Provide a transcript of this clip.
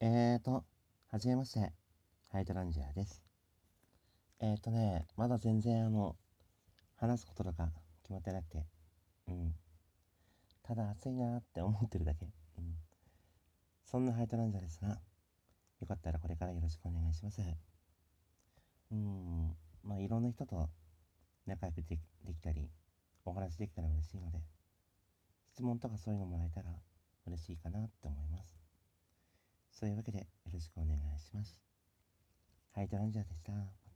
えーと、はじめまして、ハイドランジャーです。えーとね、まだ全然あの、話すこととか決まってなくて、うん。ただ暑いなーって思ってるだけ。うん。そんなハイドランジャーですが、よかったらこれからよろしくお願いします。うん、まあいろんな人と仲良くできたり、お話できたら嬉しいので、質問とかそういうのもらえたら嬉しいかなって思います。そういうわけでよろしくお願いします。ハイドランジャーでした。